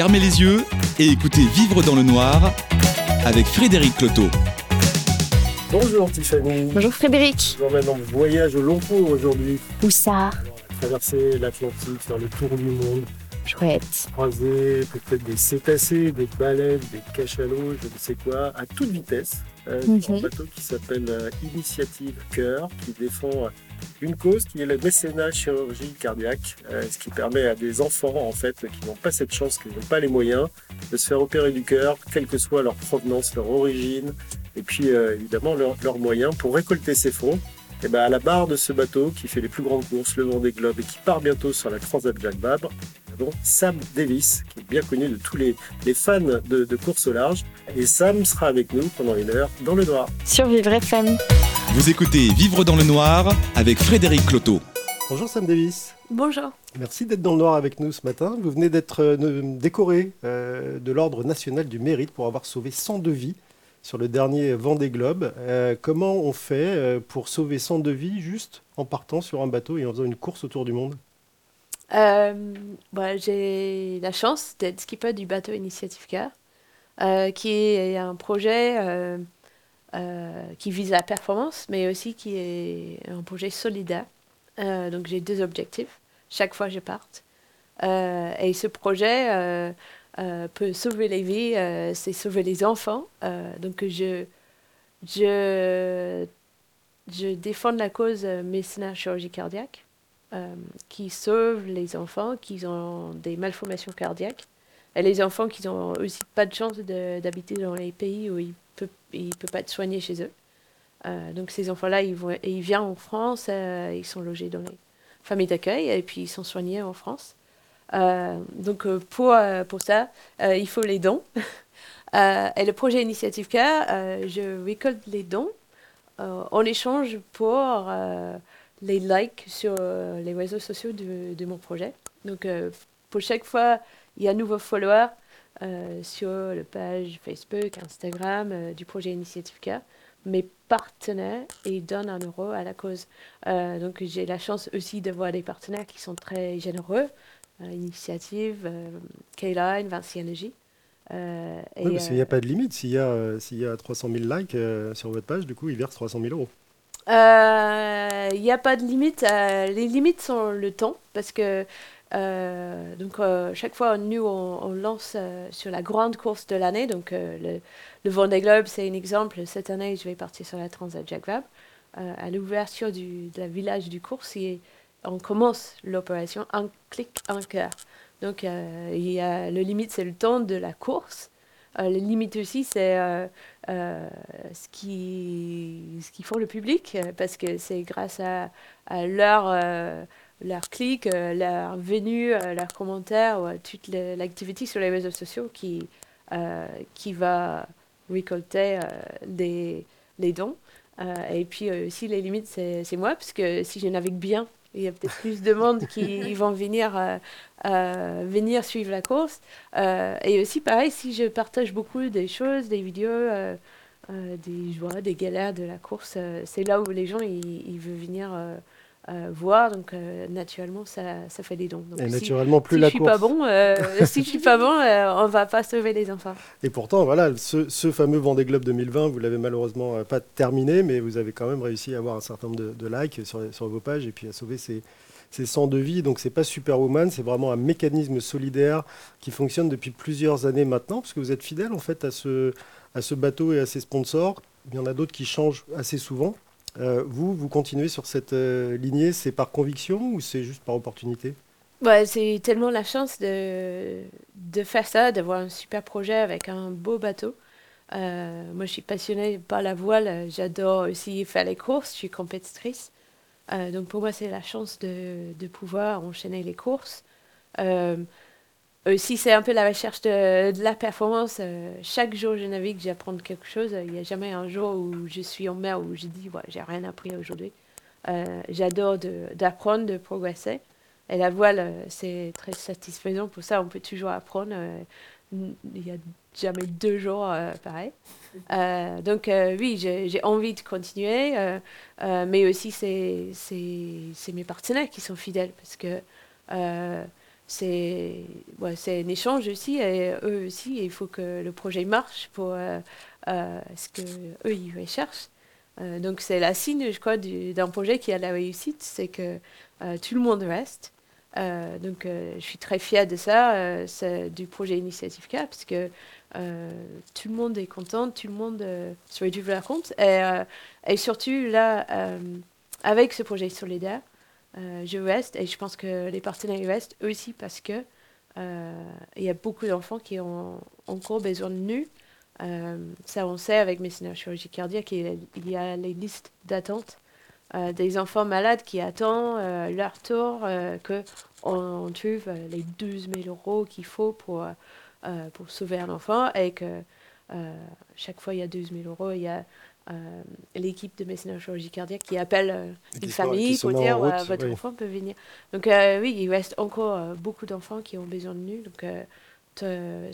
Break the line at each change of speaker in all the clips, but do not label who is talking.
Fermez les yeux et écoutez Vivre dans le noir avec Frédéric Cloteau.
Bonjour Tiffany.
Bonjour Frédéric.
Je vous emmène en voyage au long cours aujourd'hui.
Où ça
traverser l'Atlantique, faire le tour du monde,
Chouette.
croiser peut-être des cétacés, des baleines, des cachalots, je ne sais quoi, à toute vitesse. Euh,
Mhm.
Un bateau qui s'appelle euh, Initiative Cœur, qui défend euh, une cause qui est le mécénat chirurgie cardiaque, euh, ce qui permet à des enfants en fait qui n'ont pas cette chance, qui n'ont pas les moyens, de se faire opérer du cœur, quelle que soit leur provenance, leur origine, et puis euh, évidemment leurs leurs moyens pour récolter ces fonds. Et ben à la barre de ce bateau qui fait les plus grandes courses, le Vendée Globe, et qui part bientôt sur la Transat Jacques Vabre, nous avons Sam Davis, qui est bien connu de tous les, les fans de, de course au large. Et Sam sera avec nous pendant une heure dans le noir.
Survivre FM.
Vous écoutez Vivre dans le noir avec Frédéric Cloteau.
Bonjour Sam Davis.
Bonjour.
Merci d'être dans le noir avec nous ce matin. Vous venez d'être euh, décoré euh, de l'Ordre national du mérite pour avoir sauvé 102 vies sur le dernier Vendée Globe. Euh, comment on fait euh, pour sauver 102 vies juste en partant sur un bateau et en faisant une course autour du monde?
Euh, bah, j'ai la chance d'être skipper du bateau Initiative Car, euh, qui est un projet qui vise la performance, mais aussi qui est un projet solidaire. Donc j'ai deux objectifs chaque fois que je parte. Et ce projet peut sauver les vies, euh, c'est sauver les enfants. Euh, donc je, je, je défends la cause euh, mécénat chirurgie cardiaque euh, qui sauvent les enfants qui ont des malformations cardiaques et les enfants qui n'ont aussi pas de chance d'habiter dans les pays où ils ne peuvent, peuvent pas être soignés chez eux. Euh, donc ces enfants-là, ils, vont, ils viennent en France, euh, ils sont logés dans les familles d'accueil et puis ils sont soignés en France. Euh, donc euh, pour, euh, pour ça, il faut les dons. Et le projet Initiative Care, je récolte les dons en échange pour les likes sur les réseaux sociaux de, mon projet. Donc, pour chaque fois, il y a un nouveau follower sur la page Facebook, Instagram du projet Initiative Care. Mes partenaires, ils donnent un euro à la cause. Donc, j'ai la chance aussi de voir des partenaires qui sont très généreux. Euh, Initiative, euh, K-Line, Vinci Energy. Euh, et,
Oui, parce qu'il n'y
euh,
a pas de limite. S'il y, a, euh, s'il y a 300 000 likes euh, sur votre page, du coup, ils versent 300 000 euros.
Euh, Il n'y a pas de limite. euh, les limites sont le temps parce que euh, donc euh, chaque fois nous on, on lance euh, sur la grande course de l'année. Donc euh, le, le Vendée Globe c'est un exemple. Cette année je vais partir sur la Transat Jacques Vabre. Euh, à l'ouverture du de la village du course et on commence l'opération un clic un cœur. Donc euh, il y a le limite c'est le temps de la course. Euh, les limites aussi c'est euh, euh, ce qui ce qu'ils font le public euh, parce que c'est grâce à, leur leur clic, leur venue, ou à toute le- l'activité sur les réseaux sociaux qui qui va récolter des les dons. Et puis aussi les limites c'est moi parce que si je navigue bien il y a peut-être plus de monde qui vont venir euh, euh, venir suivre la course. Euh, et aussi, pareil, si je partage beaucoup des choses, des vidéos, des joies, des galères de la course, c'est là où les gens, ils, ils veulent venir euh, voir. Donc, euh, naturellement, ça, ça fait des dons. Donc,
Et
si,
naturellement, plus
si
la
je suis
course.
pas bon, euh, si je suis pas bon, on va pas sauver les enfants.
Et pourtant, voilà, ce, ce fameux Vendée Globe 2020, vous l'avez malheureusement pas terminé, mais vous avez quand même réussi à avoir un certain nombre de, de likes sur, sur vos pages et puis à sauver ces, ces 102 vies. Donc, c'est pas Superwoman, c'est vraiment un mécanisme solidaire qui fonctionne depuis plusieurs années maintenant, parce que vous êtes fidèle en fait à ce, à ce bateau et à ses sponsors. Il y en a d'autres qui changent assez souvent. Euh, vous, vous continuez sur cette euh, lignée, c'est par conviction ou c'est juste par opportunité?
C'est tellement la chance de, de faire ça, d'avoir un super projet avec un beau bateau. Euh, moi, je suis passionnée par la voile. J'adore aussi faire les courses. Je suis compétitrice. Donc, pour moi, c'est la chance de, de pouvoir enchaîner les courses. Euh, aussi, c'est un peu la recherche de, la performance. Euh, chaque jour, je navigue, j'apprends quelque chose. Il n'y a jamais un jour où je suis en mer où je dis, j'ai rien appris aujourd'hui. Euh, J'adore d'apprendre, de, progresser. Et la voile, euh, c'est très satisfaisant. Pour ça, on peut toujours apprendre. euh, Il n'y a jamais deux jours euh, pareil. Euh, donc, euh, oui, j'ai envie de continuer. euh, euh, mais aussi, c'est mes partenaires qui sont fidèles. Parce que euh, c'est un échange aussi et eux aussi il faut que le projet marche pour ce que eux ils recherchent. Donc c'est la signe je crois d'un projet qui a la réussite c'est que tout le monde reste. Donc je suis très fière de ça du projet Initiative K parce que tout le monde est content tout le monde se réduit la compte et, et surtout là avec ce projet solidaire euh, je reste et je pense que les partenaires restent aussi parce que euh, il y a beaucoup d'enfants qui ont encore besoin de nous. Euh, ça, on sait avec mes chirurgie cardiaque, il y a les listes d'attente des enfants malades qui attendent leur tour, que on trouve les 12 000 euros qu'il faut pour, pour sauver un enfant et que chaque fois il y a 12 000 euros, il y a euh, l'équipe de médecine chirurgie cardiaque qui appelle euh, une famille pour dire votre enfant peut venir. Donc euh, oui, il reste encore beaucoup d'enfants qui ont besoin de nous. Donc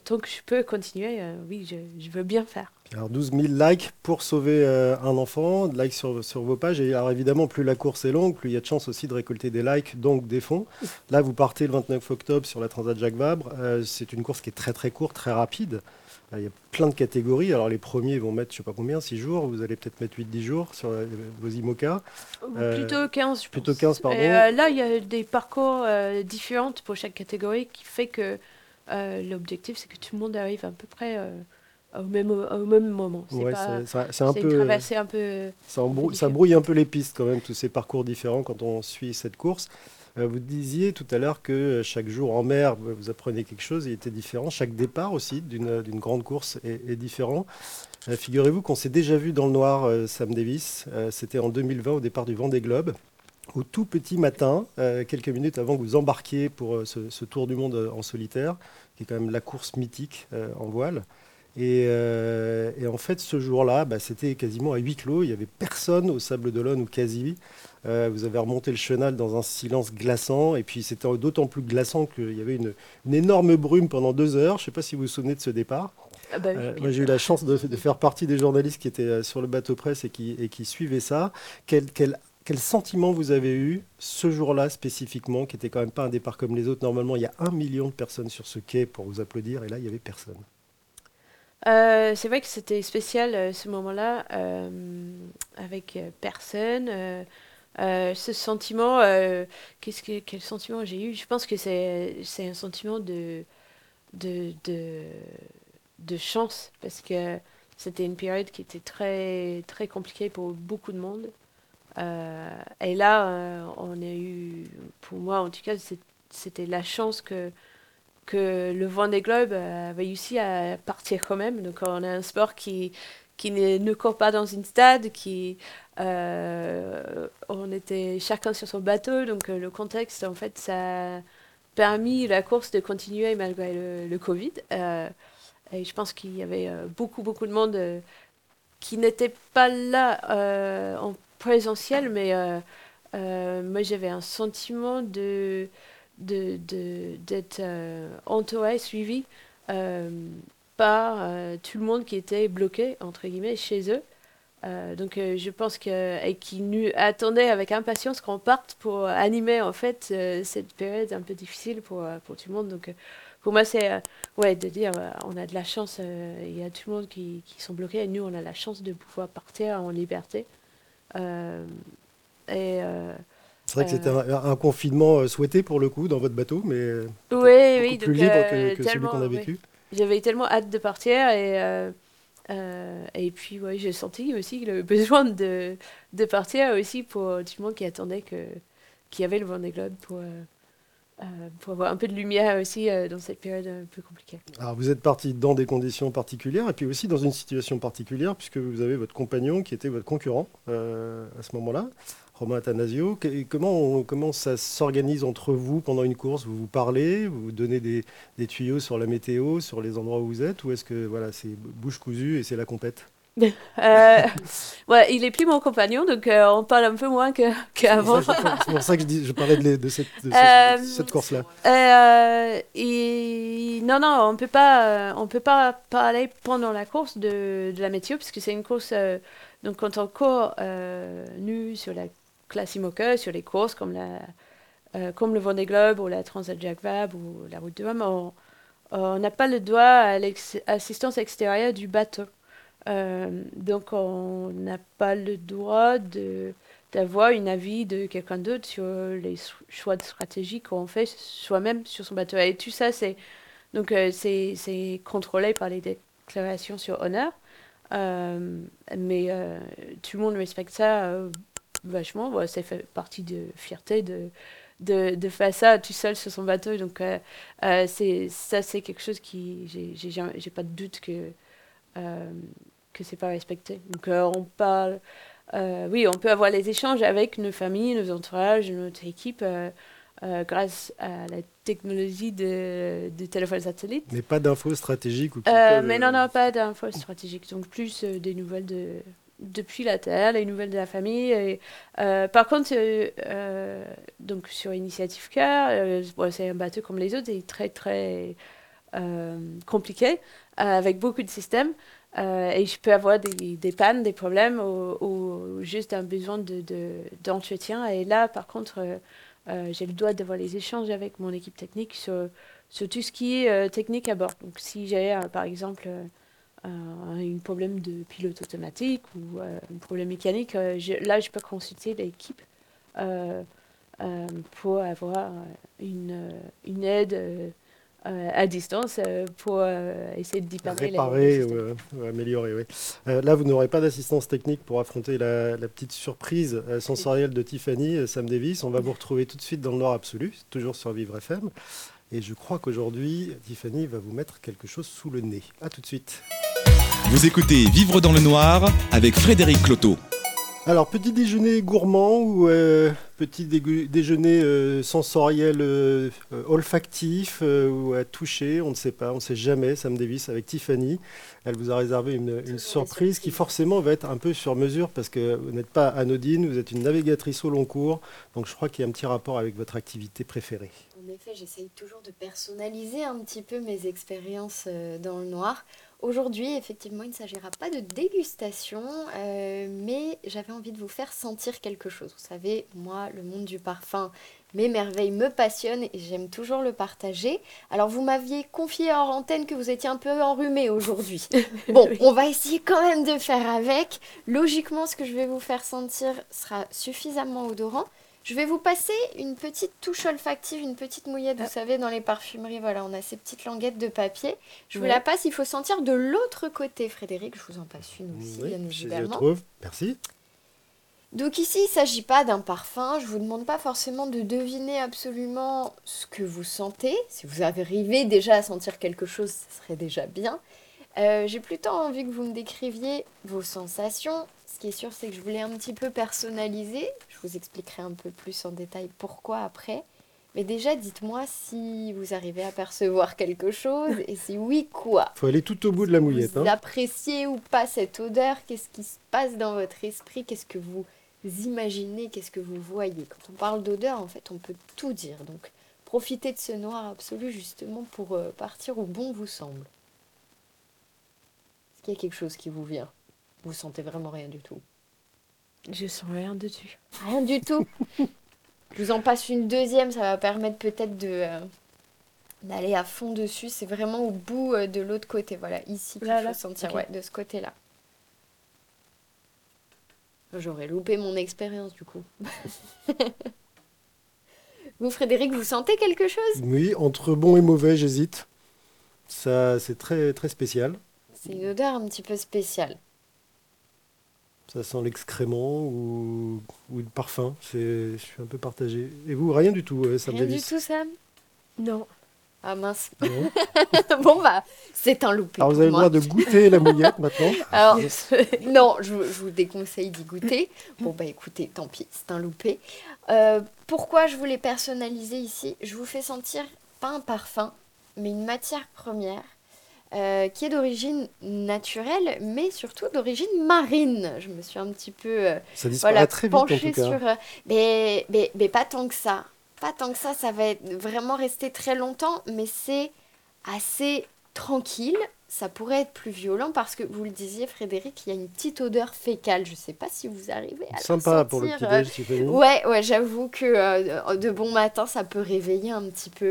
tant que je peux continuer, oui, je, veux bien faire.
Alors 12 000 likes pour sauver un enfant, likes sur, sur, vos pages. Et alors évidemment, plus la course est longue, plus il y a de chances aussi de récolter des likes, donc des fonds. Là, vous partez le 29 octobre sur la Transat Jacques Vabre. c'est une course qui est très très courte, très rapide. Il y a plein de catégories. Alors les premiers vont mettre, je ne sais pas combien, 6 jours. Vous allez peut-être mettre 8-10 jours sur euh, vos IMOCA.
Euh, plutôt 15, je
Plutôt 15, pardon.
Euh, là, il y a des parcours différents pour chaque catégorie qui fait que l'objectif, c'est que tout le monde arrive à peu près au même, au même moment.
C'est un peu.
un peu.
Ça, ça, brouille un peu les pistes quand même, tous ces parcours différents quand on suit cette course. Euh, vous disiez tout à l'heure que euh, chaque jour en mer, vous apprenez quelque chose, il était différent. Chaque départ aussi d'une grande course est, différent. Euh, figurez-vous qu'on s'est déjà vu dans le noir, Sam Davis. C'était en 2020 au départ du Vendée Globe au tout petit matin, quelques minutes avant que vous embarquiez pour ce, tour du monde en solitaire, qui est quand même la course mythique en voile. Et, en fait, ce jour-là, bah, c'était quasiment à huis clos. Il n'y avait personne au Sable d'Olonne ou quasi. Euh, vous avez remonté le chenal dans un silence glaçant. Et puis c'était d'autant plus glaçant qu'il y avait une, énorme brume pendant deux heures. Je ne sais pas si vous vous souvenez de ce départ.
Ah bah
euh, moi, j'ai eu la chance de, faire partie des journalistes qui étaient euh, sur le bateau presse et qui, et qui suivaient ça. Quel, quel, quel sentiment vous avez eu ce jour-là spécifiquement, qui n'était quand même pas un départ comme les autres? Normalement, il y a un million de personnes sur ce quai pour vous applaudir, et là, il n'y avait personne.
C'est vrai que c'était spécial ce moment-là, avec personne. Euh, ce sentiment, euh, qu'est-ce que, quel sentiment j'ai eu? Je pense que c'est, un sentiment de, de, de, de, chance, parce que c'était une période qui était très, très compliquée pour beaucoup de monde. Euh, et là, on a eu, pour moi en tout cas, c'était la chance que, que le Vendée Globe a réussi à partir quand même. Donc on a un sport qui, qui ne, ne court pas dans une stade, qui euh, on était chacun sur son bateau, donc euh, le contexte, en fait, ça a permis la course de continuer malgré le, Covid. Euh, et je pense qu'il y avait beaucoup, beaucoup de monde qui n'était pas là en présentiel, mais moi j'avais un sentiment de d'être de, entouré, suivi par tout le monde qui était bloqué, entre guillemets, chez eux. Euh, donc euh, je pense que et qui nous attendait avec impatience qu'on parte pour animer en fait euh, cette période un peu difficile pour, pour tout le monde. Donc pour moi c'est ouais de dire on a de la chance, il y a tout le monde qui, qui, sont bloqués et nous on a la chance de pouvoir partir en liberté. et
c'est vrai que c'était un, confinement souhaité pour le coup dans votre bateau, mais
oui, oui,
plus libre que, celui qu'on a vécu.
J'avais tellement hâte de partir et euh, et puis, ouais, j'ai senti aussi le besoin de, de partir aussi pour tout le monde qui attendait que, qu'il y avait le Vendée Globe pour, euh, euh, pour avoir un peu de lumière aussi dans cette période un peu compliquée.
Alors, vous êtes parti dans des conditions particulières et puis aussi dans une situation particulière puisque vous avez votre compagnon qui était votre concurrent à ce moment-là. Romain Athanasio. Comment, comment ça s'organise entre vous pendant une course? Vous vous parlez, vous vous donnez des, des, tuyaux sur la météo, sur les endroits où vous êtes Ou est-ce que voilà, c'est bouche cousue et c'est la compète?
Euh, ouais, il est plus mon compagnon, donc euh, on parle un peu moins qu'avant.
c'est pour ça que je, dis, je parlais de, de cette, euh, cette course-là.
non, non, on peut pas, on peut pas parler pendant la course de, de la météo, puisque c'est une course. donc quand on court nu sur la classe IMOCA sur les courses comme la, euh, comme le Vendée Globe ou la Transat Jacques Vabre ou la Route de Rome, on n'a pas le droit à l'assistance extérieure du bateau. Euh, donc on n'a pas le droit d'avoir une avis de quelqu'un d'autre sur les choix de stratégie qu'on fait soi-même sur son bateau. Et tout ça, c'est donc euh, c'est contrôlé par les déclarations sur honneur. Euh, mais tout le monde respecte ça vachement. Bon, ça fait partie de fierté de, de, de, faire ça tout seul sur son bateau. Donc, euh, euh, c'est, ça, c'est quelque chose qui. J'ai, j'ai, pas de doute que, euh, que c'est pas respecté. Donc, euh, on parle. oui, on peut avoir les échanges avec nos familles, nos entourages, notre équipe. grâce à la technologie de, de téléphone satellite.
Mais pas d'infos stratégiques ou
Mais non, non, pas d'infos stratégiques. Donc plus des nouvelles de, depuis la Terre, les nouvelles de la famille. Euh, par contre, euh, euh, donc sur Initiative Cœur, c'est un bateau comme les autres, c'est très très compliqué, avec beaucoup de systèmes. et je peux avoir des, pannes, des problèmes ou, juste un besoin d'entretien. De, et là, par contre, j'ai le droit d'avoir les échanges avec mon équipe technique sur, sur tout ce qui est technique à bord. Donc si j'ai, par exemple, un problème de pilote automatique ou euh, un problème mécanique, euh, là, je peux consulter l'équipe euh, pour avoir une, une aide à distance pour essayer de
dépanner Réparer ou, améliorer, oui. là, vous n'aurez pas d'assistance technique pour affronter la, la petite surprise sensorielle de Tiffany, Sam Davis. On va vous retrouver tout de suite dans le Nord absolu, toujours sur Vivre FM. Et je crois qu'aujourd'hui, Tiffany va vous mettre quelque chose sous le nez. A tout de suite.
Vous écoutez Vivre dans le Noir avec Frédéric Cloteau.
Alors, petit déjeuner gourmand ou euh, petit déjeuner euh, sensoriel euh, olfactif ou à toucher, on ne sait pas, on ne sait jamais. Sam Davis avec Tiffany, elle vous a réservé une, une surprise qui forcément va être un peu sur mesure parce que vous n'êtes pas anodine, vous êtes une navigatrice au long cours, donc je crois qu'il y a un petit rapport avec votre activité préférée.
En effet, j'essaye toujours de personnaliser un petit peu mes expériences dans le noir. Aujourd'hui, effectivement, il ne s'agira pas de dégustation, euh, mais j'avais envie de vous faire sentir quelque chose. Vous savez, moi, le monde du parfum, mes merveilles me passionnent et j'aime toujours le partager. Alors, vous m'aviez confié hors antenne que vous étiez un peu enrhumé aujourd'hui. Bon, on va essayer quand même de faire avec. Logiquement, ce que je vais vous faire sentir sera suffisamment odorant. Je vais vous passer une petite touche olfactive, une petite mouillette. Vous ah. savez, dans les parfumeries, voilà, on a ces petites languettes de papier. Je vous la passe. Il faut sentir de l'autre côté, Frédéric. Je vous en passe une aussi, bien évidemment. Je
trouve. Merci.
Donc ici, il ne s'agit pas d'un parfum. Je ne vous demande pas forcément de deviner absolument ce que vous sentez. Si vous arrivez déjà à sentir quelque chose, ce serait déjà bien. Euh, j'ai plutôt envie que vous me décriviez vos sensations, qui est sûr, c'est que je voulais un petit peu personnaliser. Je vous expliquerai un peu plus en détail pourquoi après. Mais déjà, dites-moi si vous arrivez à percevoir quelque chose et si oui, quoi.
Il faut aller tout au bout de la mouillette.
Vous hein. appréciez ou pas cette odeur Qu'est-ce qui se passe dans votre esprit Qu'est-ce que vous imaginez Qu'est-ce que vous voyez Quand on parle d'odeur, en fait, on peut tout dire. Donc, profitez de ce noir absolu justement pour euh, partir où bon vous semble. Est-ce qu'il y a quelque chose qui vous vient? Vous sentez vraiment rien du tout
Je sens rien du tout.
Rien du tout Je vous en passe une deuxième, ça va permettre peut-être de euh, d'aller à fond dessus. C'est vraiment au bout euh, de l'autre côté. Voilà, ici qu'il faut sentir, ouais, de ce côté-là. J'aurais loupé mon expérience du coup. vous, Frédéric, vous sentez quelque chose?
Oui, entre bon et mauvais, j'hésite. Ça, c'est très très spécial.
C'est une odeur un petit peu spéciale.
Ça sent l'excrément ou, ou, le parfum. Je suis un peu partagé. Et vous, rien du tout,
Sam Rien du tout, Sam?
Non.
Ah mince. bon, bah, c'est un loupé.
Alors, vous avez le droit de goûter la mouillette maintenant
Alors, non, je, je, vous déconseille d'y goûter. Bon, bah écoutez, tant pis, c'est un loupé. Euh, pourquoi je voulais personnaliser ici? Je vous fais sentir pas un parfum, mais une matière première euh, qui est d'origine naturelle, mais surtout d'origine marine. Je me suis un petit peu euh,
ça voilà, très vite, penchée
sur... Euh, mais, mais, mais, pas tant que ça. Pas tant que ça, ça va être vraiment rester très longtemps, mais c'est assez tranquille, ça pourrait être plus violent parce que vous le disiez, Frédéric, il y a une petite odeur fécale. Je ne sais pas si vous arrivez à
Sympa pour le petit-déj, Tiffany.
Ouais, ouais, j'avoue que de bon matin, ça peut réveiller un petit peu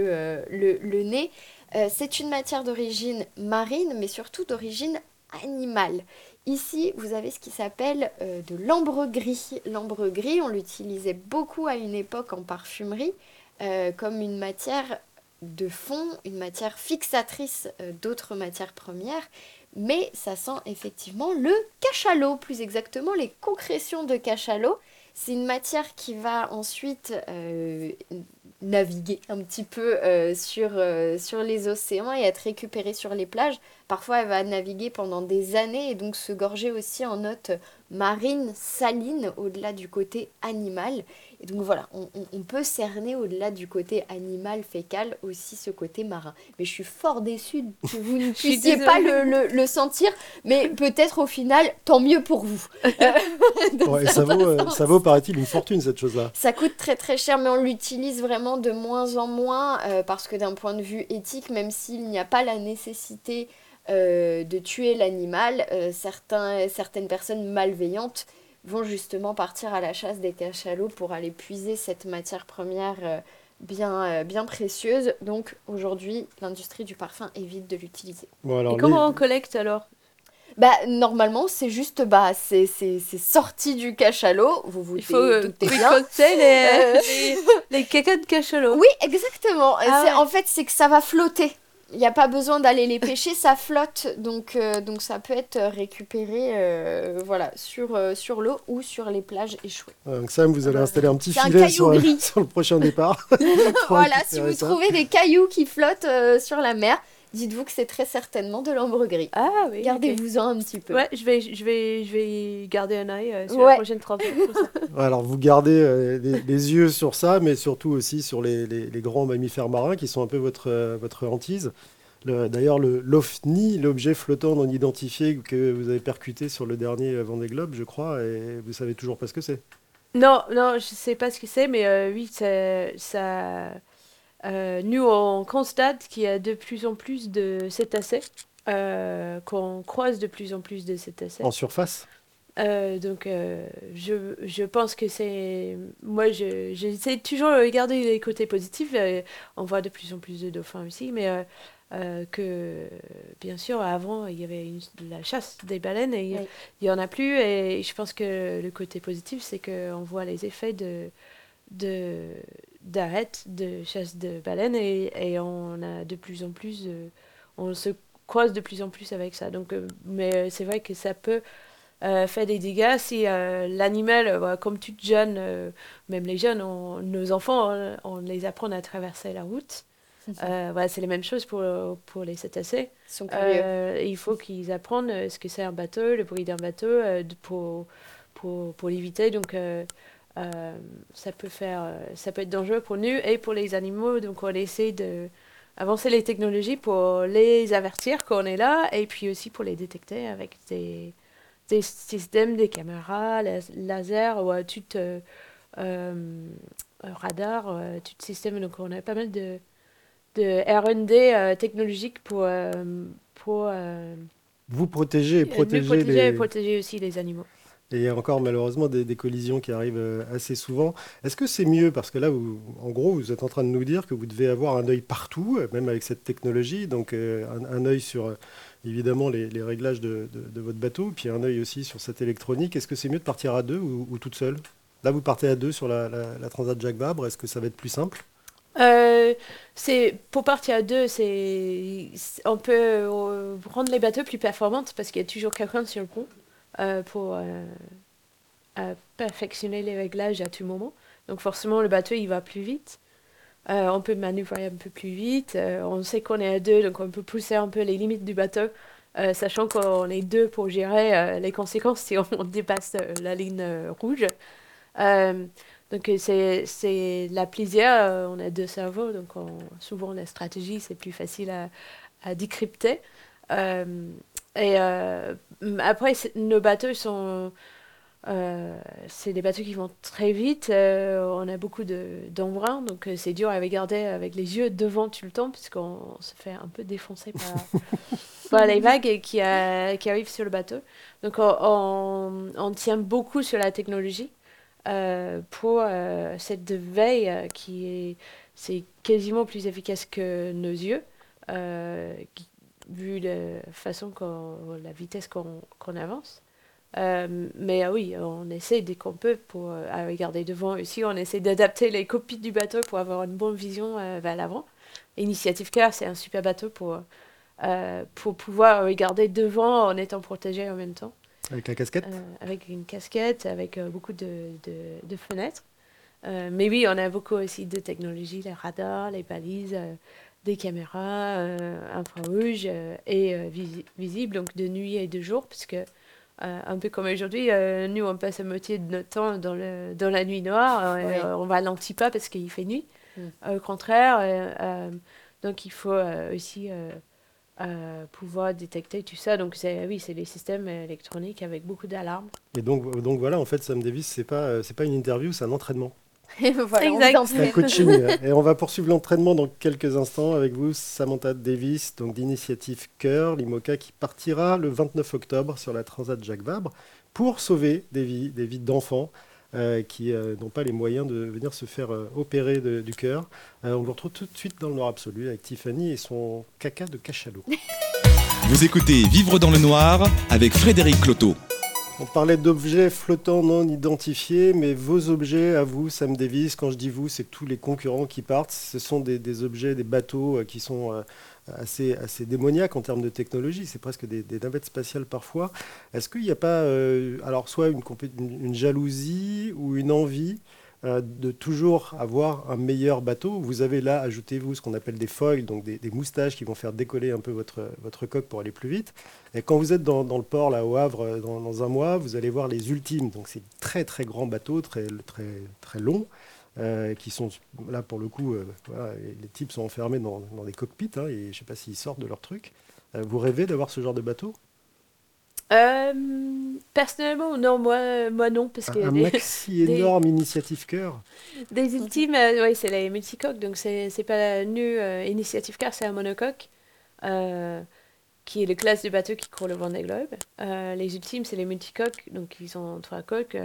le, le nez. Euh, c'est une matière d'origine marine, mais surtout d'origine animale. Ici, vous avez ce qui s'appelle euh, de l'ambre gris. L'ambre gris, on l'utilisait beaucoup à une époque en parfumerie euh, comme une matière de fond, une matière fixatrice d'autres matières premières. Mais ça sent effectivement le cachalot, plus exactement les concrétions de cachalot. C'est une matière qui va ensuite naviguer un petit peu euh, sur, euh, sur les océans et être récupérée sur les plages. Parfois, elle va naviguer pendant des années et donc se gorger aussi en notes marines, salines, au-delà du côté animal. Et donc voilà, on, on- on peut cerner au-delà du côté animal, fécal, aussi ce côté marin. Mais je suis fort déçue que vous ne puissiez pas le, le- le sentir, mais peut-être au final, tant mieux pour vous. Dans
Ouais, et ça vaut, euh,
sens.
ça vaut paraît-il, une fortune cette chose-là.
Ça coûte très très cher, mais on l'utilise vraiment de moins en moins euh, parce que d'un point de vue éthique, même s'il n'y a pas la nécessité euh, de tuer l'animal, euh, certains, certaines personnes malveillantes vont justement partir à la chasse des cachalots pour aller puiser cette matière première euh, bien, euh, bien précieuse. Donc aujourd'hui, l'industrie du parfum évite de l'utiliser.
Bon,
Et comment
les-
on collecte alors?
Bah normalement, c'est juste bah c'est c'est- c'est sorti du cachalot, vous vous
Il faut euh, les,
Euh,
les, les cacas de cachalot.
Oui, exactement.
Ah ouais.
En fait, c'est que ça va flotter. Il n'y a pas besoin d'aller les pêcher, ça flotte. Donc, euh, donc ça peut être récupéré euh, voilà, sur, euh, sur l'eau ou sur les plages échouées.
donc Sam, vous allez
Euh,
installer un petit
un
filet sur, le prochain départ.
voilà, si vous
ça.
trouvez des cailloux qui flottent sur la mer, dites-vous que c'est très certainement de l'ambre gris.
Ah oui.
Gardez-vous-en un petit peu.
Ouais, je vais, je vais, je vais garder un œil euh, sur
Ouais.
la prochaine.
Ouais, Alors vous gardez euh, les, les yeux sur ça, mais surtout aussi sur les, les- les grands mammifères marins qui sont un peu votre, euh, votre hantise. Le- D'ailleurs, le- l'OFNI, l'objet flottant non identifié que vous avez percuté sur le dernier Vendée Globe, je crois, et vous savez toujours pas ce que c'est.
Non, non, je sais pas ce que c'est, mais euh, oui, ça, ça, euh, nous on constate qu'il y a de plus en plus de cétacés, euh, qu'on croise de plus en plus de cétacés.
En surface?
Euh, donc, euh, je, je pense que c'est. Moi, je- j'essaie toujours de regarder les côtés positifs. euh, on voit de plus en plus de dauphins aussi, mais euh, euh, que, bien sûr, avant, il y avait une- la chasse des baleines et il
Oui.
n'y en a plus. Et je pense que le côté positif, c'est qu'on voit les effets de. de d'arrêt de chasse de baleines et, et on a de plus en plus on se croise de plus en plus avec ça donc euh, mais euh, c'est vrai que ça peut euh, faire des dégâts si l'animal, comme tout jeune, même les jeunes, on- nos enfants, on, on les apprend à traverser la route. Voilà, c'est la même chose pour, pour les cétacés.
Ils
il faut qu'ils apprennent ce que c'est un bateau, le bruit d'un bateau, pour, pour, pour l'éviter. Donc, euh, ça, peut faire, euh, ça peut être dangereux pour nous et pour les animaux. Donc, on essaie de avancer les technologies pour les avertir qu'on est là et puis aussi pour les détecter avec des, des systèmes, des caméras, las- laser ou tout euh, euh, radar, tout système. Donc, on a pas mal de de R&D technologique pour, pour
Vous protégez et protéger
protéger
les...
et protéger aussi les animaux.
Et il y a encore malheureusement des, collisions qui arrivent euh, assez souvent. Est-ce que c'est mieux? Parce que là, en gros, vous êtes en train de nous dire que vous devez avoir un œil partout, euh, même avec cette technologie. Donc euh, un, un œil sur évidemment les, réglages de, votre bateau, puis un œil aussi sur cette électronique. Est-ce que c'est mieux de partir à deux ou, ou toute seule? Là, vous partez à deux sur la, la- Transat Jacques Vabre. Est-ce que ça va être plus simple?
Pour partir à deux, on peut rendre les bateaux plus performantes parce qu'il y a toujours quelqu'un sur le pont euh, pour euh, perfectionner les réglages à tout moment. Donc forcément le bateau il va plus vite. Euh, on peut manœuvrer un peu plus vite. On sait qu'on est à deux, donc on peut pousser un peu les limites du bateau, sachant qu'on est deux pour gérer les conséquences si on dépasse la ligne rouge. Donc c'est la plaisir, on a deux cerveaux, donc on- souvent la stratégie c'est plus facile à, décrypter. Et euh, après nos bateaux sont euh, c'est des bateaux qui vont très vite. euh, on a beaucoup de- d'embruns, donc euh, c'est dur à regarder avec les yeux devant tout le temps, puisqu'on se fait un peu défoncer par, par les vagues qui, qui arrivent sur le bateau. Donc on, on- on tient beaucoup sur la technologie pour cette veille qui est quasiment plus efficace que nos yeux, qui- vu la façon qu'on, la vitesse qu'on qu'on avance. Euh, mais ah oui, on essaie dès qu'on peut pour euh, à regarder devant aussi. On essaie d'adapter les copies du bateau pour avoir une bonne vision euh, vers l'avant. Initiative Car, c'est un super bateau pour, euh, pour pouvoir regarder devant en étant protégé en même temps.
Avec la casquette?
Euh, avec une casquette, avec beaucoup de, de- de fenêtres. Mais oui, on a beaucoup aussi de technologies, les radars, les balises, des caméras euh, infrarouges euh, et euh, visi- visibles, donc de nuit et de jour, puisque euh, un peu comme aujourd'hui, euh, nous on passe la moitié de notre temps dans, le, dans la nuit noire, euh, euh, on ralentit pas parce qu'il fait nuit.
Mm.
Au contraire, euh, euh, donc il faut euh, aussi euh, euh, pouvoir détecter tout ça. Donc c'est oui, c'est les systèmes électroniques avec beaucoup d'alarmes.
Et donc, donc voilà, en fait, Sam Davis, c'est pas, c'est pas une interview, c'est un entraînement.
Voilà,
Exact.
un coaching. et on va poursuivre l'entraînement dans quelques instants avec vous, Samantha Davis, donc d'initiative Cœur, l'IMOCA, qui partira le 29 octobre sur la Transat Jacques Vabre pour sauver des vies, des vies d'enfants. euh, qui euh, n'ont pas les moyens de venir se faire euh, opérer de- du cœur. Euh, on vous retrouve tout de suite dans le noir absolu avec Tiffany et son caca de cachalot.
Vous écoutez Vivre dans le noir avec Frédéric Cloteau.
On parlait d'objets flottants non identifiés, mais vos objets à vous, Sam Davis, quand je dis vous, c'est tous les concurrents qui partent. Ce sont des, objets, des bateaux euh, qui sont euh, assez, démoniaques en termes de technologie. C'est presque des, navettes spatiales parfois. Est-ce qu'il n'y a pas, euh, alors soit une, jalousie ou une envie de toujours avoir un meilleur bateau Vous avez là, ajoutez-vous ce qu'on appelle des foils, donc des, moustaches qui vont faire décoller un peu votre, coque pour aller plus vite. Et quand vous êtes dans, le port, là, au Havre, euh, dans, un mois, vous allez voir les ultimes. Donc, c'est très, très grands bateaux, très, très, très longs, euh, qui sont, là, pour le coup, euh, les types sont enfermés dans, des cockpits, hein, et je ne sais pas s'ils sortent de leur truc. Euh, vous rêvez d'avoir ce genre de bateau?
Euh, personnellement, non, moi, moi non, parce que
Un,
les-
maxi
des-
énorme initiative cœur.
des ultimes, euh, ouais, c'est les multicoques, donc c'est c'est pas la euh, Initiative Car, c'est un monocoque, euh, qui est le classe du bateau qui court le Vendée Globe. Les ultimes, c'est les multicoques, donc ils ont trois coques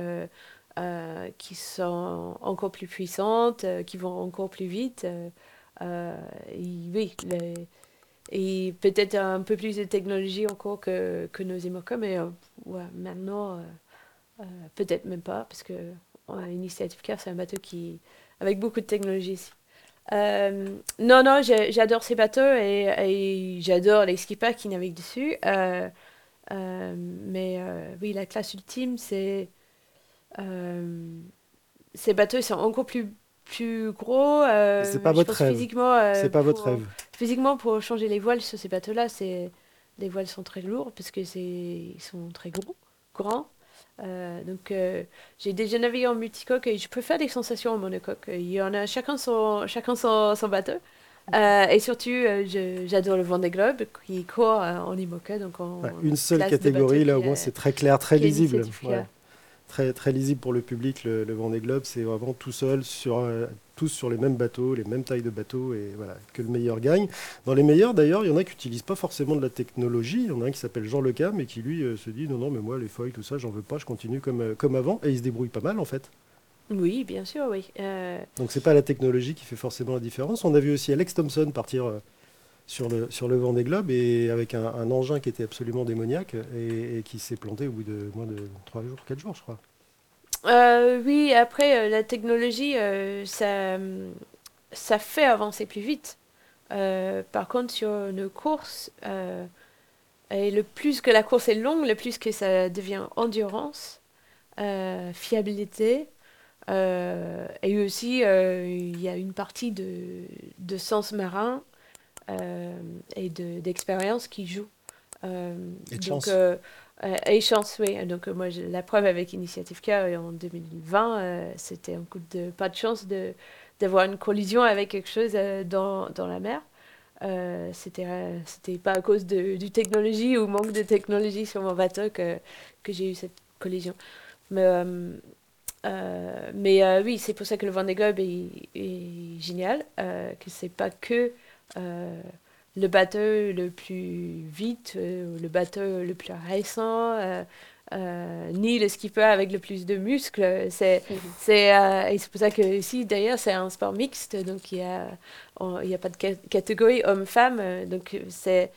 qui sont encore plus puissantes, qui vont encore plus vite. et oui, les- et peut-être un peu plus de technologie encore que, nos IMOCA, mais euh, ouais, maintenant, euh, euh, peut-être même pas, parce que Initiative Car, c'est un bateau qui avec beaucoup de technologie ici. Non, non, j'adore ces bateaux et, et j'adore les skippers qui naviguent dessus. Mais oui, la classe ultime, c'est. ces bateaux, sont encore plus, plus gros. euh,
C'est pas votre rêve.
Physiquement, euh,
c'est pas votre
pour-
rêve.
Physiquement, pour changer les voiles sur ces bateaux-là, c'est les voiles sont très lourds parce que c'est ils sont très gros, grands. Euh, donc euh, j'ai déjà navigué en multicoque et je peux faire des sensations en monocoque. Il y en a chacun son chacun son, son bateau. Euh, et surtout, euh, je- j'adore le Vendée Globe qui court euh, en IMOCA, donc en
Ouais, une seule catégorie, là, au moins,
est-
c'est très clair, très lisible. Ouais. Très, très lisible pour le public, le, le Vendée Globe, c'est vraiment tout seul, sur, euh, tous sur les mêmes bateaux, les mêmes tailles de bateaux, et voilà, que le meilleur gagne. Dans les meilleurs, d'ailleurs, il y en a qui n'utilisent pas forcément de la technologie. Il y en a un qui s'appelle Jean Lecam, et qui, lui, euh, se dit, non, non, mais moi, les feuilles, tout ça, j'en veux pas, je continue comme, euh, comme avant, et il se débrouille pas mal, en fait.
Oui, bien sûr, oui. Euh,
Donc, c'est pas la technologie qui fait forcément la différence. On a vu aussi Alex Thompson partir euh, sur le, sur le Vendée Globe, et avec un, engin qui était absolument démoniaque, et, qui s'est planté au bout de moins de 3 jours, 4 jours, je crois.
Euh, oui, après, euh, la technologie, euh, ça, ça fait avancer plus vite. Par contre, sur courses, euh, et le plus que la course est longue, le plus que ça devient endurance, fiabilité, et aussi, il y a une partie de, de sens marin euh, et de- d'expérience qui joue. Euh,
Et de
donc,
chance.
euh, et chance, oui. Donc, moi, la preuve avec Initiative K en 2020, euh, c'était un coup de pas de chance de d'avoir une collision avec quelque chose dans, dans la mer. Euh, c'était euh, c'était pas à cause de, du technologie ou manque de technologie sur mon bateau que, que j'ai eu cette collision. Mais, euh, mais oui, c'est pour ça que le Vendée Globe est, est génial, que c'est pas que euh, le bateau le plus vite, euh, le bateau le plus récent, euh, ni le skipper avec le plus de muscles. C'est, c'est, euh, et c'est pour ça que ici, d'ailleurs, c'est un sport mixte, donc il y a, on- il y a pas de ca- catégorie homme-femme, donc c'est,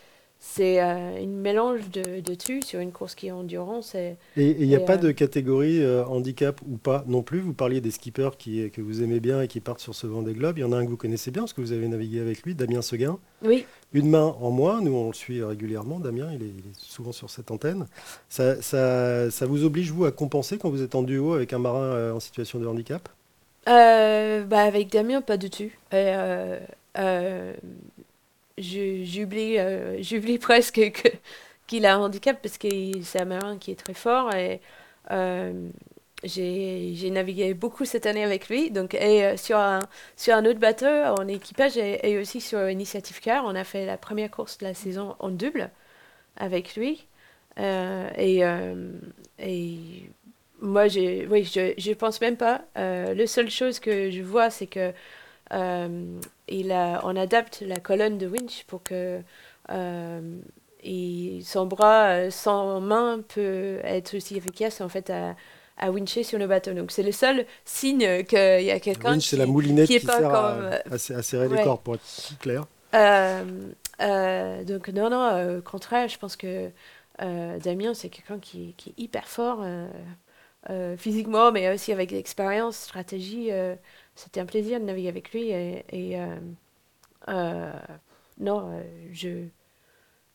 c'est euh, une mélange de, de tout sur une course qui est endurance. Et,
il n'y a pas
euh,
de catégorie euh, handicap ou pas non plus? Vous parliez des skippers qui, que vous aimez bien et qui partent sur ce Vendée Globe. Il y en a un que vous connaissez bien parce que vous avez navigué avec lui, Damien Seguin.
oui,
Une main en moins, nous on le suit régulièrement, Damien, il est, il est souvent sur cette antenne. Ça, ça, ça vous oblige, vous, à compenser quand vous êtes en duo avec un marin en situation de handicap?
Bah avec Damien, pas du tout. Et, j'oublie, euh, presque que, qu'il a un handicap parce que c'est un marin qui est très fort et euh, j'ai, navigué beaucoup cette année avec lui. Donc, et euh, sur un, sur un autre bateau en équipage et, aussi sur Initiative Car, on a fait la première course de la saison en double avec lui. Euh, et, euh, et moi, oui, je, je pense même pas. La seule chose que je vois, c'est que euh, il a, on adapte la colonne de winch pour que euh, et son bras euh, sans main peut être aussi efficace en fait à, à wincher sur le bateau. Donc c'est le seul signe qu'il y a quelqu'un
Winch,
qui,
c'est la moulinette
qui
qui,
est pas
sert
comme,
à, à serrer- à serrer les cordes, pour être clair.
euh, euh, donc non, non, au contraire, je pense que euh, Damien, c'est quelqu'un qui, qui est hyper fort physiquement, mais aussi avec l'expérience, stratégie. C'était un plaisir de naviguer avec lui. Et, euh, euh, non, euh, je,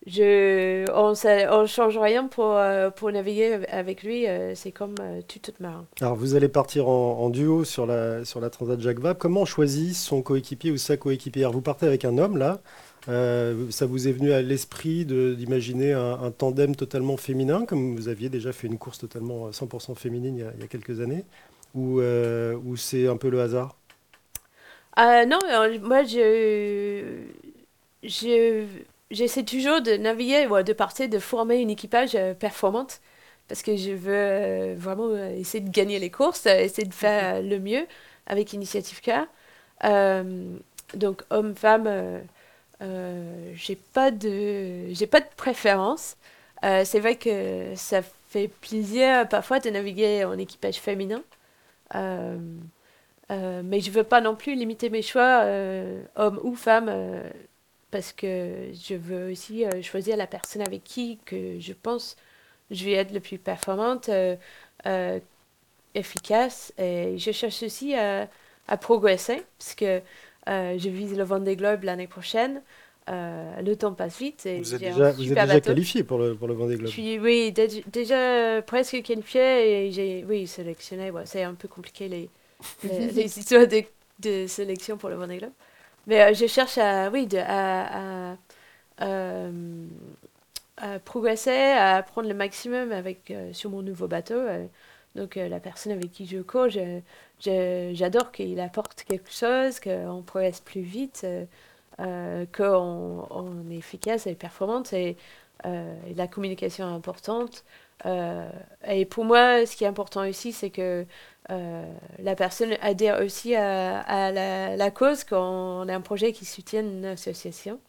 je, on ne change rien pour, pour naviguer avec lui. c'est comme euh, tout autre marin.
Alors, vous allez partir en, duo sur la, sur la Transat Jacques Vabre. Comment on choisit son coéquipier ou sa coéquipière? Vous partez avec un homme, là. Ça vous est venu à l'esprit d'imaginer un, tandem totalement féminin, comme vous aviez déjà fait une course totalement 100% féminine il y a quelques années? Ou, euh, ou c'est un peu le hasard?
Euh, non, euh, moi, je, je, j'essaie toujours de naviguer, ou de partir, de former une équipage euh, performante, parce que je veux vraiment essayer de gagner les courses, essayer de faire euh, le mieux avec Initiative Car. Donc, homme-femme, j'ai pas de, j'ai pas de préférence. C'est vrai que ça fait plaisir parfois de naviguer en équipage féminin. Euh, euh, mais je veux pas non plus limiter mes choix, euh, homme ou femme, parce que je veux aussi choisir la personne avec qui que je pense je vais être le plus performante, efficace. Et je cherche aussi à, progresser, parce que je vise le Vendée Globe l'année prochaine. Euh, le temps passe vite et
Vous êtes déjà, vous êtes
super
déjà
bateau.
qualifié pour le, pour le Vendée
Je
Globe.
suis, oui, dé- déjà euh, presque qualifiée et j'ai, oui, sélectionné. ouais, c'est un peu compliqué les, les, les histoires de, de sélection pour le Vendée Globe. Mais euh, je cherche à, oui, de, à, à, euh, à progresser, à apprendre le maximum avec, euh, sur mon nouveau bateau. euh. donc euh, la personne avec qui je cours, je, je- j'adore qu'il apporte quelque chose, qu'on progresse plus vite, euh, qu'on on est efficace et performante. Et, euh, la communication est importante. Euh, et pour moi, ce qui est important aussi, c'est que la personne adhère aussi à, la, cause quand on a un projet qui soutient une association.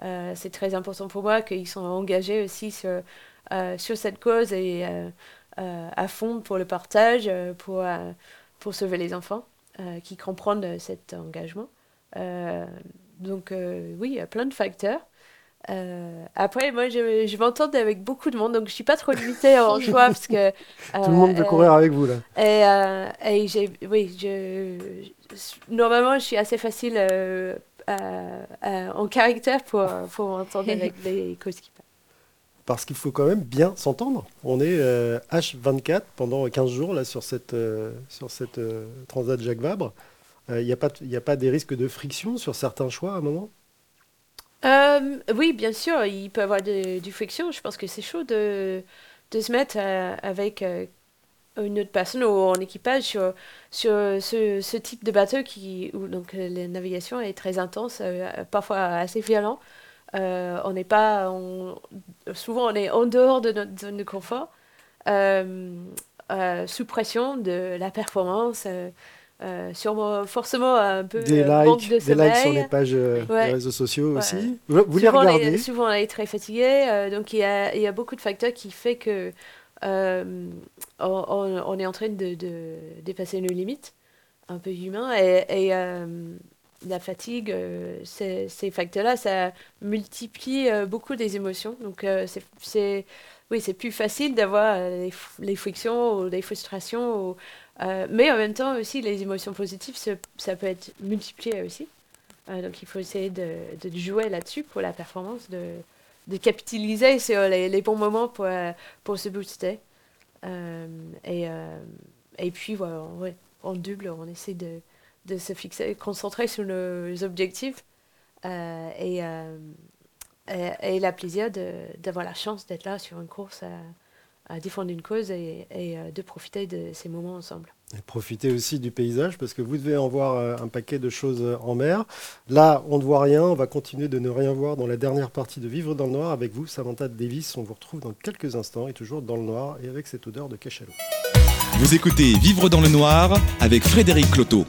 C'est très important pour moi qu'ils soient engagés aussi sur, cette cause et à fond pour le partage, pour, pour sauver les enfants, qui comprennent cet engagement. Donc euh, oui, il y a plein de facteurs. Euh, après, moi, je, je m'entends avec beaucoup de monde, donc je suis pas trop limitée en choix parce que
Tout le monde veut
euh,
courir avec vous, là.
et, et j'ai, oui, je, je- normalement, je suis assez facile en caractère pour, pour m'entendre avec les co-skippers.
Parce qu'il faut quand même bien s'entendre. On est euh, H24 pendant 15 jours là, sur cette, sur cette Transat Jacques Vabre. Il n'y a, pas a pas des risques de friction sur certains choix à un moment?
Euh, oui, bien sûr, il peut y avoir du friction. Je pense que c'est chaud de, de se mettre euh, avec euh, une autre personne ou en équipage sur, sur ce, ce type de bateau qui, où donc, euh, la navigation est très intense, euh, parfois assez violent. Euh, on n'est pas, souvent on est en dehors de notre zone de confort. Euh, euh, sous pression de la performance, euh, sûrement, forcément un peu
Des,
euh,
likes,
de
des likes sur les pages euh,
Ouais.
des réseaux sociaux
Ouais.
aussi. Vous, vous les
souvent, on est-
regardez
souvent, on est très fatigué, euh, donc il y a, il y a beaucoup de facteurs qui fait que on, on- est en train de, de dépasser nos limites, un peu humains, et, et, la fatigue, ces, ces facteurs-là, ça multiplie beaucoup des émotions. Donc, c'est, oui, c'est plus facile d'avoir les, frictions ou les frustrations, ou, euh, mais en même temps aussi, les émotions positives, ça, peut être multiplié aussi. Euh, donc, il faut essayer de, de jouer là-dessus pour la performance, de, de capitaliser sur les, bons moments pour, euh, pour se booster. Et, et puis, voilà, en, double, on essaie de, de se fixer, concentrer sur nos objectifs et, et, la plaisir d'avoir la chance d'être là sur une course à défendre une cause et, et, euh, de profiter de ces moments ensemble.
Et profitez aussi du paysage parce que vous devez en voir euh, un paquet de choses euh, en mer. Là, on ne voit rien. On va continuer de ne rien voir dans la dernière partie de Vivre dans le noir avec vous, Samantha Davis. On vous retrouve dans quelques instants et toujours dans le noir et avec cette odeur de cachalot.
Vous écoutez Vivre dans le noir avec Frédéric Cloteau.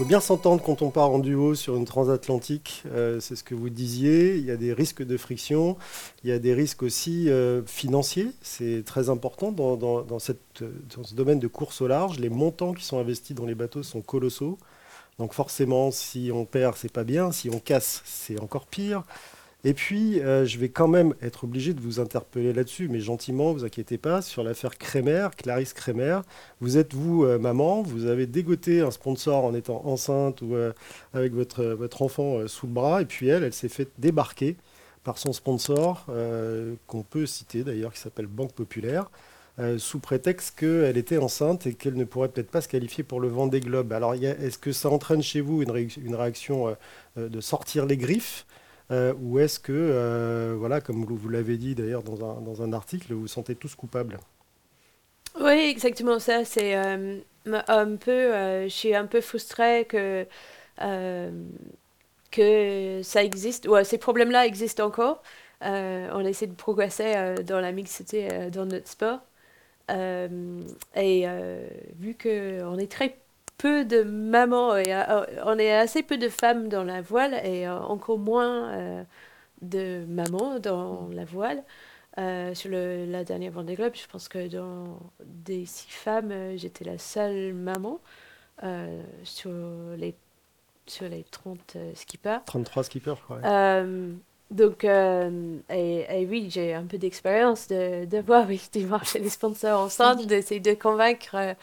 Il faut bien s'entendre quand on part en duo sur une transatlantique. euh, c'est ce que vous disiez. Il y a des risques de friction. Il y a des risques aussi euh, financiers. C'est très important dans, dans- ce domaine de course au large. Les montants qui sont investis dans les bateaux sont colossaux. Donc forcément, si on perd, c'est pas bien. Si on casse, c'est encore pire. Et puis, euh, je vais quand même être obligé de vous interpeller là-dessus, mais gentiment, vous inquiétez pas, sur l'affaire Kremer, Clarisse Kremer. Vous êtes, vous, euh, maman, vous avez dégoté un sponsor en étant enceinte ou euh, avec votre, votre enfant sous le bras, et puis elle, elle s'est fait débarquer par son sponsor, qu'on peut citer d'ailleurs, qui s'appelle Banque Populaire, sous prétexte qu'elle était enceinte et qu'elle ne pourrait peut-être pas se qualifier pour le Vendée Globe. Alors, est-ce que ça entraîne chez vous une, réac- une réaction de sortir les griffes euh, ou est-ce que, euh, voilà, comme vous, l'avez dit d'ailleurs dans un, dans un article, vous vous sentez tous coupables?
Oui, exactement ça. C'est euh, un peu, je suis un peu frustrée que, que ça existe, ou ces problèmes-là existent encore. On essaie de progresser dans la mixité dans notre sport. Et vu qu'on est très peu de mamans, et, on est assez peu de femmes dans la voile et euh, encore moins euh, de mamans dans la voile. Euh, sur le, la dernière Vendée Globe, je pense que dans des six femmes, j'étais la seule maman euh, sur, les, sur les 30 euh, skippers.
33 skippers, je crois. ouais.
Euh, donc, et, et oui, j'ai un peu d'expérience de, de voir effectivement chez les sponsors enceintes, d'essayer de convaincre.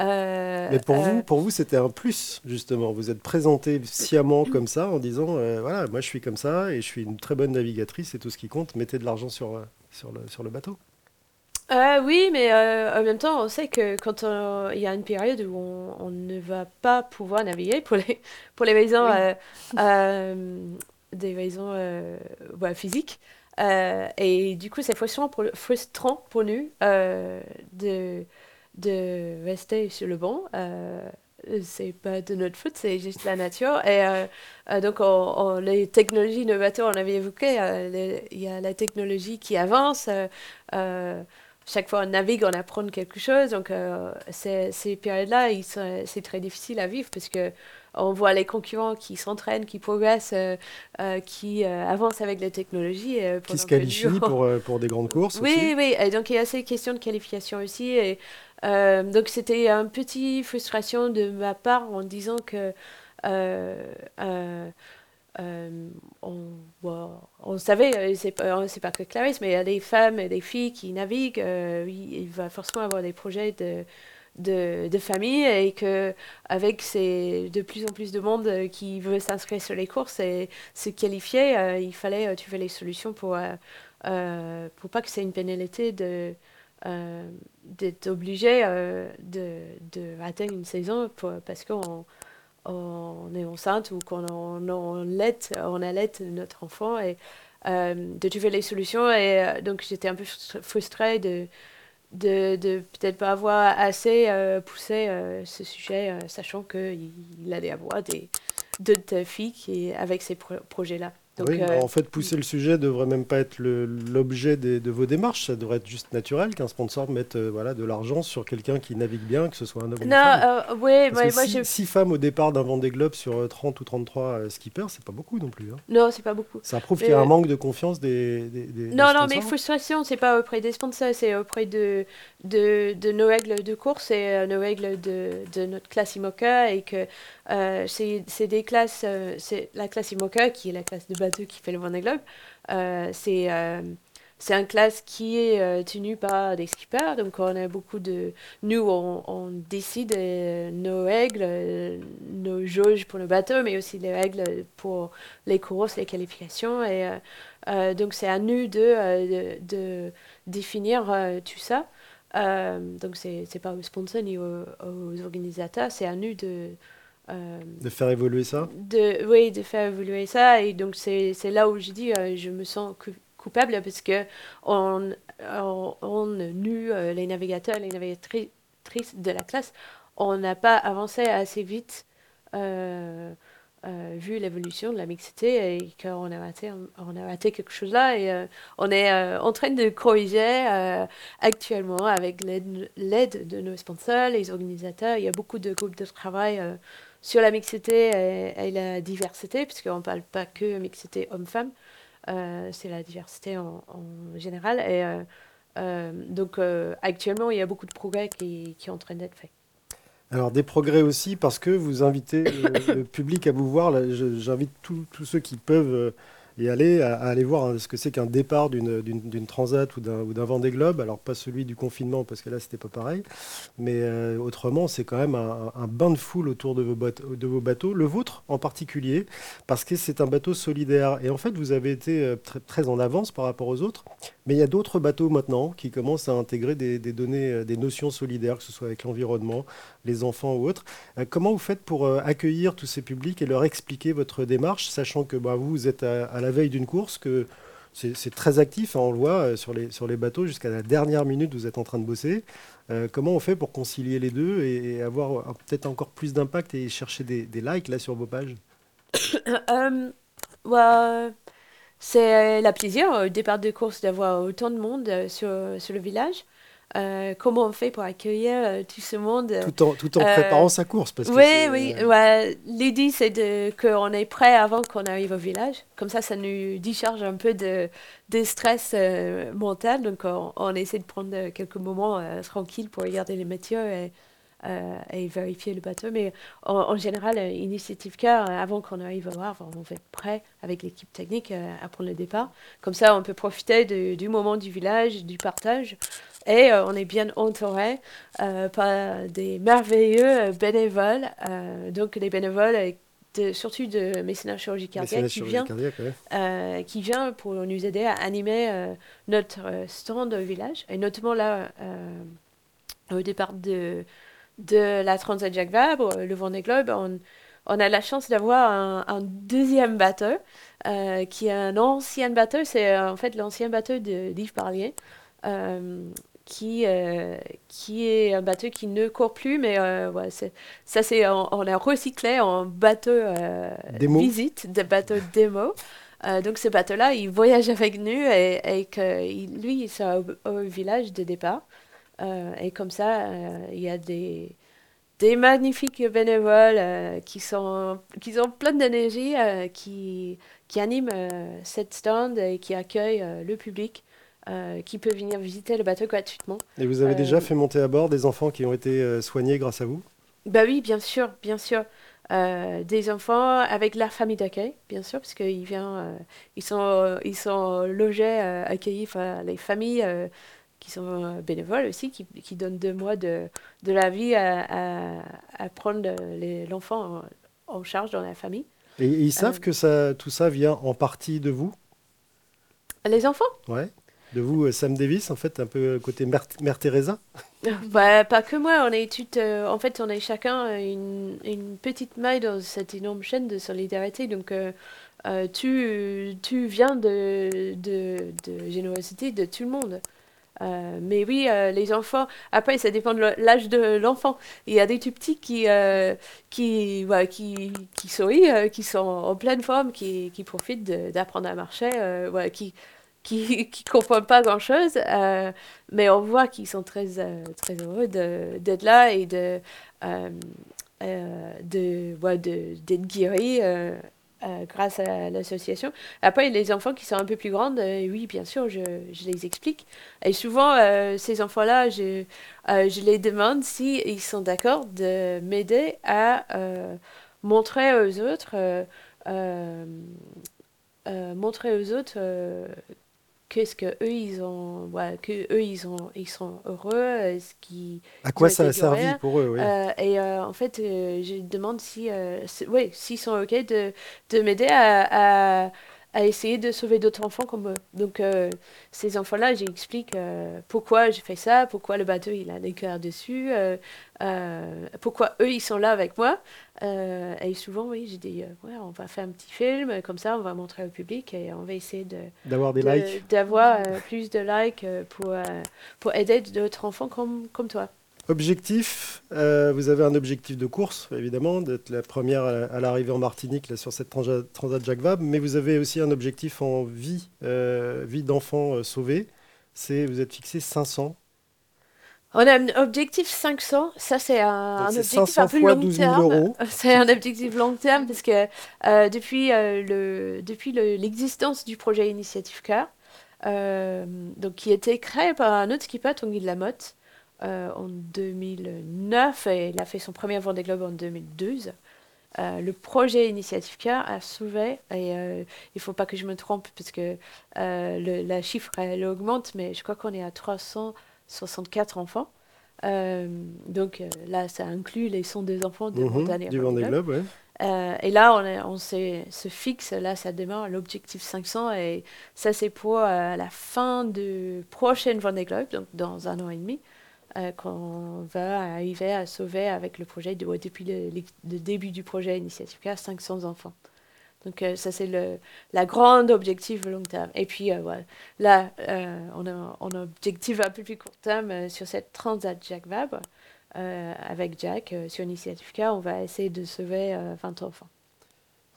Euh,
Mais pour
euh,
vous, pour vous, c'était un plus justement. Vous êtes présenté sciemment comme ça en disant, euh, voilà, moi je suis comme ça et je suis une très bonne navigatrice, c'est tout ce qui compte. Mettez de l'argent sur sur le sur le bateau.
Euh, oui, mais euh, en même temps, on sait que quand il y a une période où on, on ne va pas pouvoir naviguer pour les, pour les raisons,
Oui.
euh, euh, des raisons euh, ouais, physiques. Euh, et du coup, c'est frustrant pour, frustrant pour nous euh, de, de rester sur le banc. Euh, c'est pas de notre faute, c'est juste la nature. Et euh, euh, donc, on- on- les technologies novateurs, on avait évoqué, euh, il y a la technologie qui avance. chaque fois on navigue, on apprend quelque chose. Donc, ces, ces périodes-là, c'est très difficile à vivre parce que on voit les concurrents qui s'entraînent, qui progressent, euh, euh, qui euh, avancent avec la technologie.
Qui se
que
qualifie
nous,
pour pour des grandes courses
oui,
aussi.
oui, et donc il y a ces questions de qualification aussi. Et, euh, donc c'était un petit frustration de ma part en disant que euh, euh, on, on savait, c'est pas, pas que Clarisse, mais il y a des femmes et des filles qui naviguent. il va forcément avoir des projets de, de, de famille et que avec ces, de plus en plus de monde qui veut s'inscrire sur les courses et se qualifier, il fallait trouver les solutions pour, pour pas que c'est une pénalité de euh, d'être obligé euh, de, rater une saison parce qu'on on est enceinte ou qu'on on, on, allait notre enfant et euh, de trouver les solutions et euh, donc j'étais un peu frustrée de de, peut-être pas avoir assez poussé ce sujet sachant qu'il il allait avoir des d'autres filles qui avec ces pro- projets-là Donc,
oui,
euh,
en fait, pousser le sujet devrait même pas être l'objet de vos démarches. Ça devrait être juste naturel qu'un sponsor mette euh, voilà, de l'argent sur quelqu'un qui navigue bien, que ce soit un homme ou une
non,
femme.
euh,
Parce que
moi
six, femmes au départ d'un Vendée Globe sur euh, 30 ou 33 euh, skippers, c'est pas beaucoup non plus. hein.
Non, c'est pas beaucoup.
Ça prouve qu'il y a un manque de confiance des, des, des- des
Non, non, mais frustration, c'est pas auprès des sponsors, c'est auprès de, de, de nos règles de course et nos règles de, de notre classe IMOCA et que euh, c'est des classes, euh, c'est la classe IMOCA qui est la classe de bateau qui fait le Vendée Globe, euh, c'est euh, c'est une classe qui est tenue par des skippers, donc on a beaucoup de... Nous, on, décide nos règles, nos jauges pour le bateau, mais aussi les règles pour les courses, les qualifications, et donc c'est à nous de, de, définir tout ça. Euh, donc c'est pas aux sponsors ni aux, aux organisateurs, c'est à nous de, euh,
De faire évoluer ça
de, oui, de faire évoluer ça. Et donc, c'est là où je dis, euh, je me sens cou- coupable parce que on, on, on, nous, euh, les navigateurs, les navigatrices de la classe, on n'a pas avancé assez vite euh, vu l'évolution de la mixité et qu'on a raté, quelque chose là. Et euh, on est euh, en train de corriger actuellement avec l'aide de nos sponsors, les organisateurs. Il y a beaucoup de groupes de travail sur la mixité et, la diversité, puisqu'on ne parle pas que mixité homme-femme, c'est la diversité en, général. Et donc actuellement, il y a beaucoup de progrès qui, qui sont en train d'être faits.
Alors des progrès aussi parce que vous invitez le, public à vous voir. J'invite tous tous ceux qui peuvent y aller aller voir hein, ce que c'est qu'un départ d'une- transat ou d'un Vendée Globe. Alors pas celui du confinement parce que là c'était pas pareil, mais euh, autrement c'est quand même un, bain de foule autour de vos, bateaux, de vos bateaux, le vôtre en particulier, parce que c'est un bateau solidaire. Et en fait vous avez été euh, très, en avance par rapport aux autres, mais il y a d'autres bateaux maintenant qui commencent à intégrer des, données, euh, des notions solidaires, que ce soit avec l'environnement, les enfants ou autres. Comment vous faites pour accueillir tous ces publics et leur expliquer votre démarche, sachant que bah, vous, vous êtes à la veille d'une course, que c'est très actif, hein, on le voit euh, sur les, sur les bateaux, jusqu'à la dernière minute, vous êtes en train de bosser. Euh, comment on fait pour concilier les deux et, avoir euh, peut-être encore plus d'impact et chercher des, likes là sur vos pages?
Ouais, c'est la plaisir au départ de course d'avoir autant de monde sur, sur le village. Euh, comment on fait pour accueillir euh, tout ce monde euh,
tout en, tout en préparant sa course parce que
Oui. Ouais. L'idée, c'est qu'on est prêt avant qu'on arrive au village. Comme ça, ça nous décharge un peu de, de stress mental. Donc, on, on essaie de prendre quelques moments tranquilles pour regarder les métiers et, euh, et vérifier le bateau. Mais en, en général, euh, Initiative Car, euh, avant qu'on arrive au Havre, on va être prêt avec l'équipe technique à prendre le départ. Comme ça, on peut profiter de- du moment du village, du partage. Et euh, on est bien entouré euh, par des merveilleux bénévoles. donc, des bénévoles, de- surtout de mécénat chirurgie cardiaque,
mécénat
qui vient,
cardiaque, ouais.
euh, qui vient pour nous aider à animer euh, notre stand au village. Et notamment là, euh, au départ de, de la Transat Jacques Vabre, le Vendée Globe, on, on a la chance d'avoir un, un deuxième bateau, euh, qui est un ancien bateau. C'est euh, en fait l'ancien bateau de d'Yves Parlier. euh, qui, euh, qui est un bateau qui ne court plus, mais euh, ouais, ça, c'est on, on a recyclé en bateau euh,
Démo.
visite, de bateau démo. Euh, donc ce bateau-là, il voyage avec nous et, et que lui, il sera au, au village de départ. Euh, et comme ça, euh, il y a des, des magnifiques bénévoles euh, qui, sont, qui sont pleins d'énergie, qui, qui animent cette stand et qui accueillent le public, euh, qui peut venir visiter le bateau gratuitement.
Et vous avez
Euh,
déjà fait monter à bord des enfants qui ont été euh, soignés grâce à vous?
Bah oui, bien sûr, bien sûr. Des enfants avec leur famille d'accueil, bien sûr, parce qu'ils ils sont, ils sont logés, accueillis les familles qui sont euh, bénévoles aussi, qui, qui donnent deux mois de, de la vie à, à, à prendre l'enfant en, en charge dans la famille.
Et, et ils savent
Euh.
que ça, tout ça vient en partie de vous?
Les enfants?
Ouais. De vous, euh, Sam Davis, en fait, un peu côté Mère, Mère Teresa?
Bah, pas que moi, on est euh, en fait, on est chacun une, une petite maille dans cette énorme chaîne de solidarité. Donc, euh, tu, tu viens de, de, de générosité de tout le monde. Euh, mais oui, euh, les enfants, après, ça dépend de l'âge de l'enfant. Il y a des tout petits qui, qui, qui, qui sourient, qui sont en pleine forme, qui, qui profitent d'apprendre à marcher, qui qui ne comprennent pas grand-chose, mais on voit qu'ils sont très, très heureux d'être là et de, de, d'être guéris euh, grâce à l'association. Après, les enfants qui sont un peu plus grands, euh, oui, bien sûr, je, les explique. Et souvent, euh, ces enfants-là, je, je les demande s'ils ils sont d'accord de m'aider à montrer aux autres, montrer aux autres qu'est-ce que eux ils ont que eux ils ont ils sont heureux ce qui
à quoi ça a servi pour eux oui.
Euh, et euh, en fait euh, je demande si oui s'ils sont ok de, de m'aider à, à, à, essayer de sauver d'autres enfants comme eux donc ces enfants là j'explique pourquoi j'ai fait ça pourquoi le bateau il a des cœurs dessus pourquoi eux ils sont là avec moi euh, et souvent, oui, j'ai dit, euh, ouais, on va faire un petit film, comme ça, on va montrer au public et on va essayer de,
d'avoir des likes,
d'avoir euh, plus de likes pour, pour aider d'autres enfants comme, comme toi.
Objectif, vous avez un objectif de course, évidemment, d'être la première à, l'arrivée en Martinique là, sur cette Transat, Jacques Vabre, mais vous avez aussi un objectif en vie, vie d'enfants sauvés. C'est, vous êtes fixé 500
on a un objectif 500, ça c'est un, objectif
un
peu
long
terme. C'est un objectif long terme parce que euh, depuis euh, le depuis l'existence du projet Initiative Cœur, euh, donc qui a été créé par un autre skipper, Tanguy de la Motte, en 2009 et il a fait son premier Vendée Globe en 2012. le projet Initiative Cœur a sauvé, et il ne faut pas que je me trompe parce que le, la chiffre elle augmente, mais je crois qu'on est à 300 64 enfants. Euh, donc euh, là, ça inclut les sons des enfants de
mmh, du Vendée Globe. Ouais.
Euh, et là, on, on se fixe, là, ça démarre l'objectif 500, et ça, c'est pour la fin de prochaine Vendée Globe, donc dans un an et demi, qu'on va arriver à sauver avec le projet, de, depuis le, début du projet Initiative 500 enfants. Donc euh, ça, c'est le la grande objectif long terme. Et puis euh, voilà. là, euh, on, a, un objectif un peu plus court terme sur cette transat Jack Vabre. avec Jack, sur Initiative K, on va essayer de sauver 20 enfants.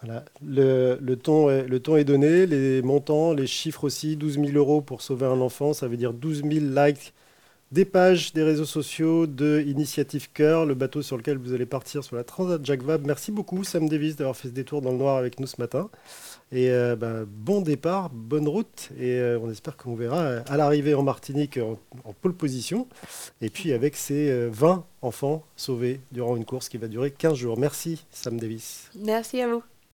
Voilà. Le, le, ton le ton est donné, les montants, les chiffres aussi. 12 000 euros pour sauver un enfant, ça veut dire 12 000 likes des pages des réseaux sociaux de Initiative Cœur, le bateau sur lequel vous allez partir sur la Transat Jacques Vabre. Merci beaucoup Sam Davis d'avoir fait ce détour dans le noir avec nous ce matin. Et euh, bah, bon départ, bonne route. Et euh, on espère qu'on verra euh, à l'arrivée en Martinique en, pole position. Et puis avec ces 20 enfants sauvés durant une course qui va durer 15 jours. Merci Sam Davis.
Merci à vous.